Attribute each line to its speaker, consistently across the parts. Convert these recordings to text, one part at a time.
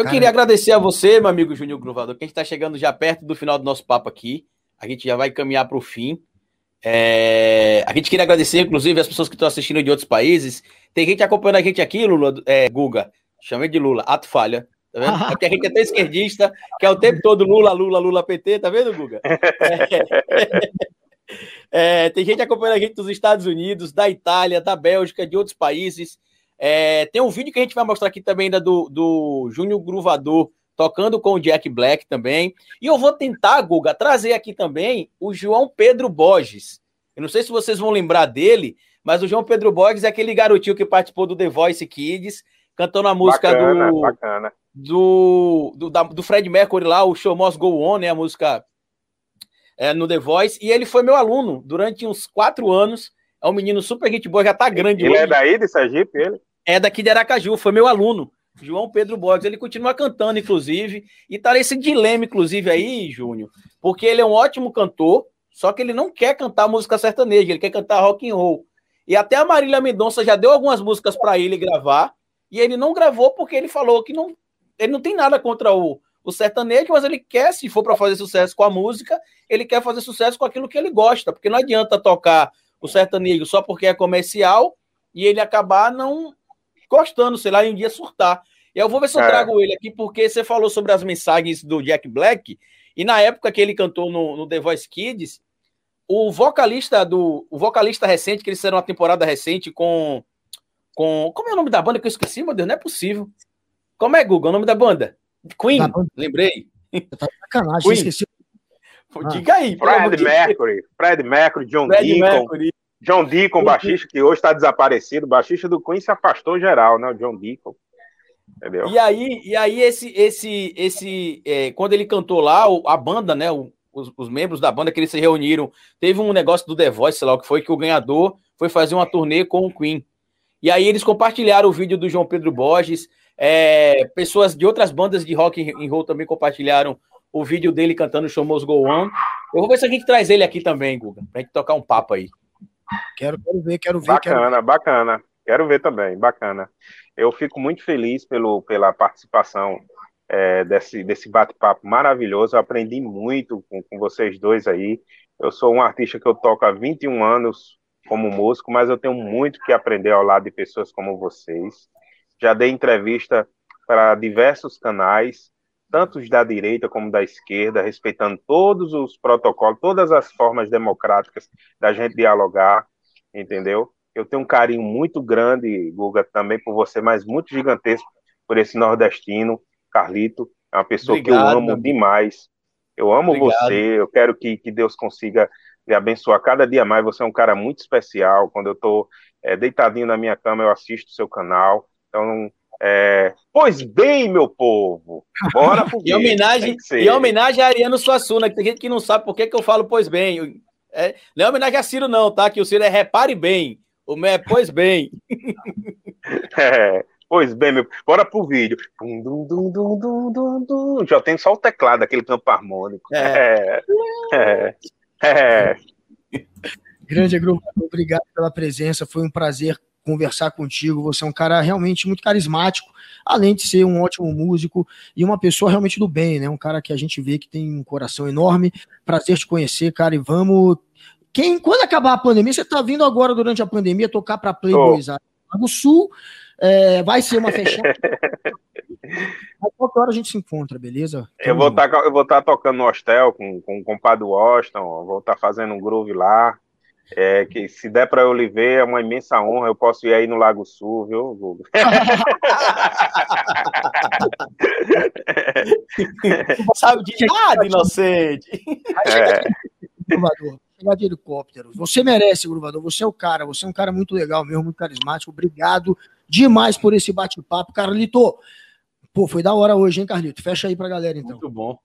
Speaker 1: Eu Cara, queria agradecer a você, meu amigo Júnior Gruvador, que a gente está chegando já perto do final do nosso papo aqui. A gente já vai caminhar para o fim. É... A gente queria agradecer, inclusive, as pessoas que estão assistindo de outros países. Tem gente acompanhando a gente aqui, Lula, é, Guga. Chamei de Lula, ato falha. Tá vendo? Porque a gente é tão esquerdista, que é o tempo todo Lula, Lula, Lula, PT, tá vendo, Guga? É... É, tem gente acompanhando a gente dos Estados Unidos, da Itália, da Bélgica, de outros países. É, tem um vídeo que a gente vai mostrar aqui também ainda do, do Júnior Gruvador tocando com o Jack Black também. E eu vou tentar, Guga, trazer aqui também o João Pedro Borges. Eu não sei se vocês vão lembrar dele, mas o João Pedro Borges é aquele garotinho que participou do The Voice Kids, cantando a música bacana, do, bacana. do, do, da, do Fred Mercury lá, o Show Must Go On, né? A música é, no The Voice. E ele foi meu aluno durante uns quatro anos. É um menino super gente boa, já tá grande
Speaker 2: ele é hoje. é daí de Sergipe, ele?
Speaker 1: É daqui de Aracaju, foi meu aluno. João Pedro Borges, ele continua cantando, inclusive, e tá nesse dilema, inclusive, aí, Júnior, porque ele é um ótimo cantor, só que ele não quer cantar música sertaneja, ele quer cantar rock and roll. E até a Marília Mendonça já deu algumas músicas para ele gravar, e ele não gravou porque ele falou que não, ele não tem nada contra o, o sertanejo, mas ele quer, se for para fazer sucesso com a música, ele quer fazer sucesso com aquilo que ele gosta, porque não adianta tocar o sertanejo só porque é comercial e ele acabar não gostando, sei lá, e um dia surtar. E eu vou ver se eu é. trago ele aqui, porque você falou sobre as mensagens do Jack Black, e na época que ele cantou no, no The Voice Kids, o vocalista do. O vocalista recente, que eles fizeram uma temporada recente com. com como é o nome da banda que eu esqueci, meu Deus? Não é possível. Como é, Google, o nome da banda? Queen, da banda. lembrei.
Speaker 3: Tá sacanagem, Queen. esqueci.
Speaker 1: Diga aí.
Speaker 2: Fred Mercury, Fred Mercury, John Fred Deacon. Mercury. John Deacon, baixista, que hoje está desaparecido, baixista do Queen se afastou geral, né? O John Deacon.
Speaker 1: Entendeu? E aí, e aí esse, esse, esse, é, quando ele cantou lá, a banda, né? os, os, membros da banda que eles se reuniram, teve um negócio do The Voice, sei lá o que foi, que o ganhador foi fazer uma turnê com o Queen. E aí eles compartilharam o vídeo do João Pedro Borges, é, pessoas de outras bandas de rock and roll também compartilharam o vídeo dele cantando Show Must Go On. Eu vou ver se a gente traz ele aqui também, Guga, pra gente tocar um papo aí.
Speaker 3: Quero, quero ver, quero ver.
Speaker 2: Bacana,
Speaker 3: quero ver.
Speaker 2: bacana. Quero ver também, bacana. Eu fico muito feliz pelo, pela participação é, desse, desse bate-papo maravilhoso. Eu aprendi muito com, com vocês dois aí. Eu sou um artista que eu toco há 21 anos como músico, mas eu tenho muito que aprender ao lado de pessoas como vocês. Já dei entrevista para diversos canais, tanto os da direita como da esquerda, respeitando todos os protocolos, todas as formas democráticas da gente dialogar, entendeu? Eu tenho um carinho muito grande, Guga, também por você, mas muito gigantesco por esse nordestino, Carlito. É uma pessoa Obrigado, que eu amo demais. Eu amo Obrigado. você, eu quero que, que Deus consiga lhe abençoar cada dia mais. Você é um cara muito especial. Quando eu estou é, deitadinho na minha cama, eu assisto o seu canal. Então, é, pois bem, meu povo, bora pro
Speaker 1: em homenagem, em homenagem a Ariano Suassuna, que tem gente que não sabe por que, que eu falo pois bem. É, não é homenagem a Ciro, não, tá? Que o Ciro é repare bem. O meu é pois bem.
Speaker 2: é, pois bem, meu. Bora pro vídeo. Dum, dum, dum, Já tem só o teclado, aquele campo harmônico. É. é. é. é.
Speaker 3: Grande grupo, obrigado pela presença. Foi um prazer conversar contigo. Você é um cara realmente muito carismático, além de ser um ótimo músico e uma pessoa realmente do bem, né? Um cara que a gente vê que tem um coração enorme. Prazer te conhecer, cara, e vamos. Quem, quando acabar a pandemia, você tá vindo agora durante a pandemia tocar para Playboys oh. do Sul, é, vai ser uma fechada. A qualquer hora a gente se encontra, beleza?
Speaker 2: eu vou estar tá, eu vou tá tocando no hostel com, com o compadre Washington, vou estar tá fazendo um groove lá. É, que se der para eu lhe ver, é uma imensa honra. Eu posso ir aí no Lago Sul, viu, Google?
Speaker 1: Sabe de nada, inocente.
Speaker 3: É. Chegar de helicóptero. Você merece, Gruvador. Você é o cara. Você é um cara muito legal mesmo, muito carismático. Obrigado demais por esse bate-papo. Carlito, pô, foi da hora hoje, hein, Carlito? Fecha aí pra galera, então.
Speaker 1: Muito bom.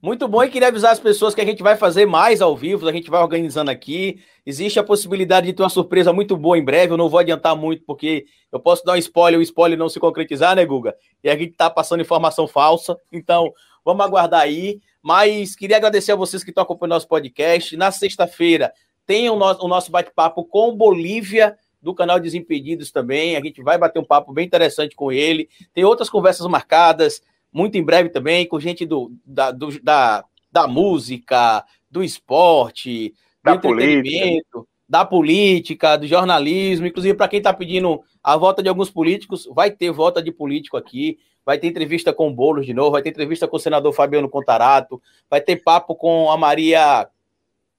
Speaker 1: Muito bom e queria avisar as pessoas que a gente vai fazer mais ao vivo, a gente vai organizando aqui. Existe a possibilidade de ter uma surpresa muito boa em breve. Eu não vou adiantar muito, porque eu posso dar um spoiler, o spoiler não se concretizar, né, Guga? E a gente tá passando informação falsa. Então, vamos aguardar aí. Mas queria agradecer a vocês que estão acompanhando nosso podcast. Na sexta-feira tem o nosso, o nosso bate-papo com Bolívia, do canal Desimpedidos também. A gente vai bater um papo bem interessante com ele. Tem outras conversas marcadas muito em breve também, com gente do, da, do, da, da música, do esporte,
Speaker 2: da
Speaker 1: do entretenimento, política. da política, do jornalismo. Inclusive, para quem está pedindo a volta de alguns políticos, vai ter volta de político aqui. Vai ter entrevista com o Boulos de novo, vai ter entrevista com o senador Fabiano Contarato, vai ter papo com a Maria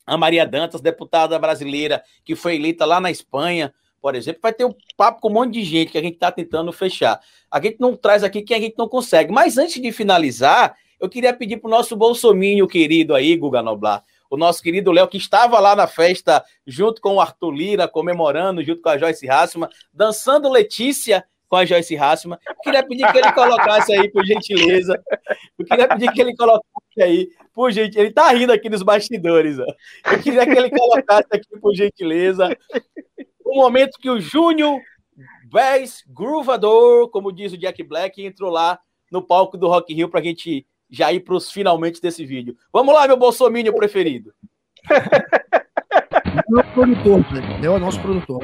Speaker 1: a Maria Dantas, deputada brasileira que foi eleita lá na Espanha, por exemplo, vai ter um papo com um monte de gente que a gente está tentando fechar. A gente não traz aqui quem a gente não consegue. Mas antes de finalizar, eu queria pedir para o nosso bolsominho querido aí, Guga Noblar, o nosso querido Léo, que estava lá na festa junto com o Arthur Lira, comemorando junto com a Joyce Hassman, dançando Letícia com a Joyce Hassman. Eu queria pedir que ele colocasse aí, por gentileza. Eu queria pedir que ele colocasse aí, por gentileza. Ele tá rindo aqui nos bastidores. Ó. Eu queria que ele colocasse aqui, por gentileza, o momento que o Júnior Vez Groovador, como diz o Jack Black, entrou lá no palco do Rock Hill para a gente já ir para os finalmente desse vídeo. Vamos lá, meu bolsomínio preferido.
Speaker 3: Meu produtor, é o nosso produtor.